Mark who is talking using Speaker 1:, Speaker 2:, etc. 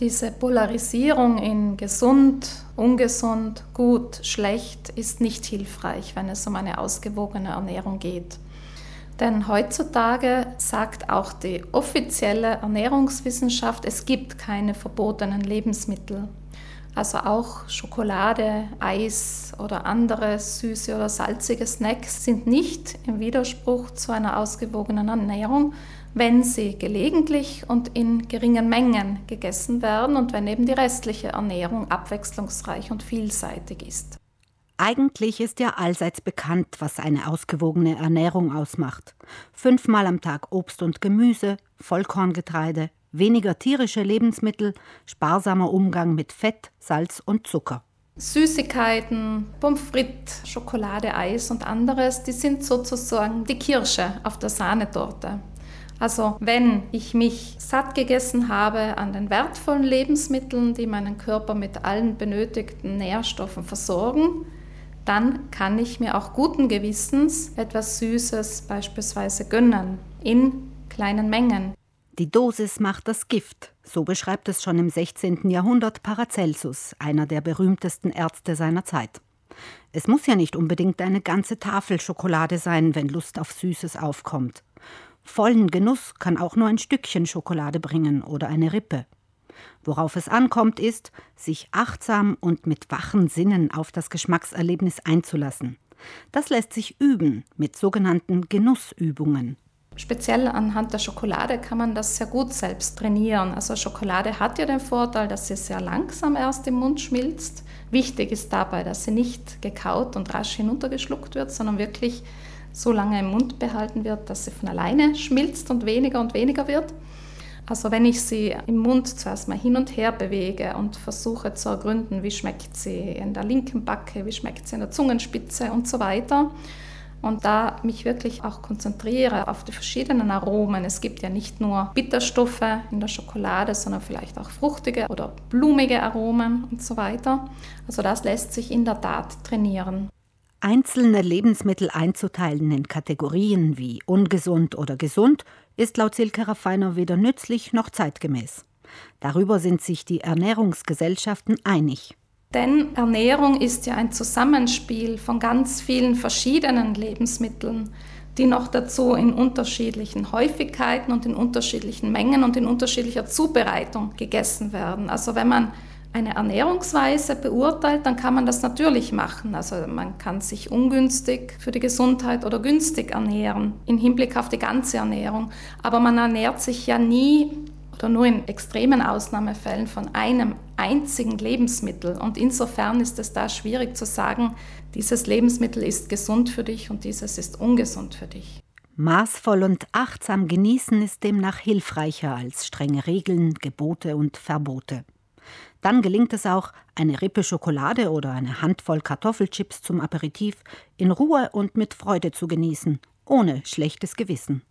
Speaker 1: Diese Polarisierung in gesund, ungesund, gut, schlecht ist nicht hilfreich, wenn es um eine ausgewogene Ernährung geht. Denn heutzutage sagt auch die offizielle Ernährungswissenschaft, es gibt keine verbotenen Lebensmittel. Also auch Schokolade, Eis oder andere süße oder salzige Snacks sind nicht im Widerspruch zu einer ausgewogenen Ernährung, wenn sie gelegentlich und in geringen Mengen gegessen werden und wenn eben die restliche Ernährung abwechslungsreich und vielseitig ist.
Speaker 2: Eigentlich ist ja allseits bekannt, was eine ausgewogene Ernährung ausmacht. Fünfmal am Tag Obst und Gemüse, Vollkorngetreide, weniger tierische Lebensmittel, sparsamer Umgang mit Fett, Salz und Zucker.
Speaker 1: Süßigkeiten, Pommes frites, Schokolade, Eis und anderes, die sind sozusagen die Kirsche auf der Sahnetorte. Also wenn ich mich satt gegessen habe an den wertvollen Lebensmitteln, die meinen Körper mit allen benötigten Nährstoffen versorgen, dann kann ich mir auch guten Gewissens etwas Süßes beispielsweise gönnen, in kleinen Mengen.
Speaker 2: Die Dosis macht das Gift, so beschreibt es schon im 16. Jahrhundert Paracelsus, einer der berühmtesten Ärzte seiner Zeit. Es muss ja nicht unbedingt eine ganze Tafel Schokolade sein, wenn Lust auf Süßes aufkommt. Vollen Genuss kann auch nur ein Stückchen Schokolade bringen oder eine Rippe. Worauf es ankommt, ist, sich achtsam und mit wachen Sinnen auf das Geschmackserlebnis einzulassen. Das lässt sich üben mit sogenannten Genussübungen.
Speaker 1: Speziell anhand der Schokolade kann man das sehr gut selbst trainieren. Also Schokolade hat ja den Vorteil, dass sie sehr langsam erst im Mund schmilzt. Wichtig ist dabei, dass sie nicht gekaut und rasch hinuntergeschluckt wird, sondern wirklich so lange im Mund behalten wird, dass sie von alleine schmilzt und weniger und weniger wird. Also wenn ich sie im Mund zuerst mal hin und her bewege und versuche zu ergründen, wie schmeckt sie in der linken Backe, wie schmeckt sie in der Zungenspitze und so weiter. Und da mich wirklich auch konzentriere auf die verschiedenen Aromen. Es gibt ja nicht nur Bitterstoffe in der Schokolade, sondern vielleicht auch fruchtige oder blumige Aromen und so weiter. Also das lässt sich in der Tat trainieren.
Speaker 2: Einzelne Lebensmittel einzuteilen in Kategorien wie ungesund oder gesund ist laut Silke Raffiner weder nützlich noch zeitgemäß. Darüber sind sich die Ernährungsgesellschaften einig.
Speaker 1: Denn Ernährung ist ja ein Zusammenspiel von ganz vielen verschiedenen Lebensmitteln, die noch dazu in unterschiedlichen Häufigkeiten und in unterschiedlichen Mengen und in unterschiedlicher Zubereitung gegessen werden. Also wenn man eine Ernährungsweise beurteilt, dann kann man das natürlich machen. Also man kann sich ungünstig für die Gesundheit oder günstig ernähren im Hinblick auf die ganze Ernährung. Aber man ernährt sich ja nie oder nur in extremen Ausnahmefällen von einem einzigen Lebensmittel. Und insofern ist es da schwierig zu sagen, dieses Lebensmittel ist gesund für dich und dieses ist ungesund für dich.
Speaker 2: Maßvoll und achtsam genießen ist demnach hilfreicher als strenge Regeln, Gebote und Verbote. Dann gelingt es auch, eine Rippe Schokolade oder eine Handvoll Kartoffelchips zum Aperitif in Ruhe und mit Freude zu genießen, ohne schlechtes Gewissen.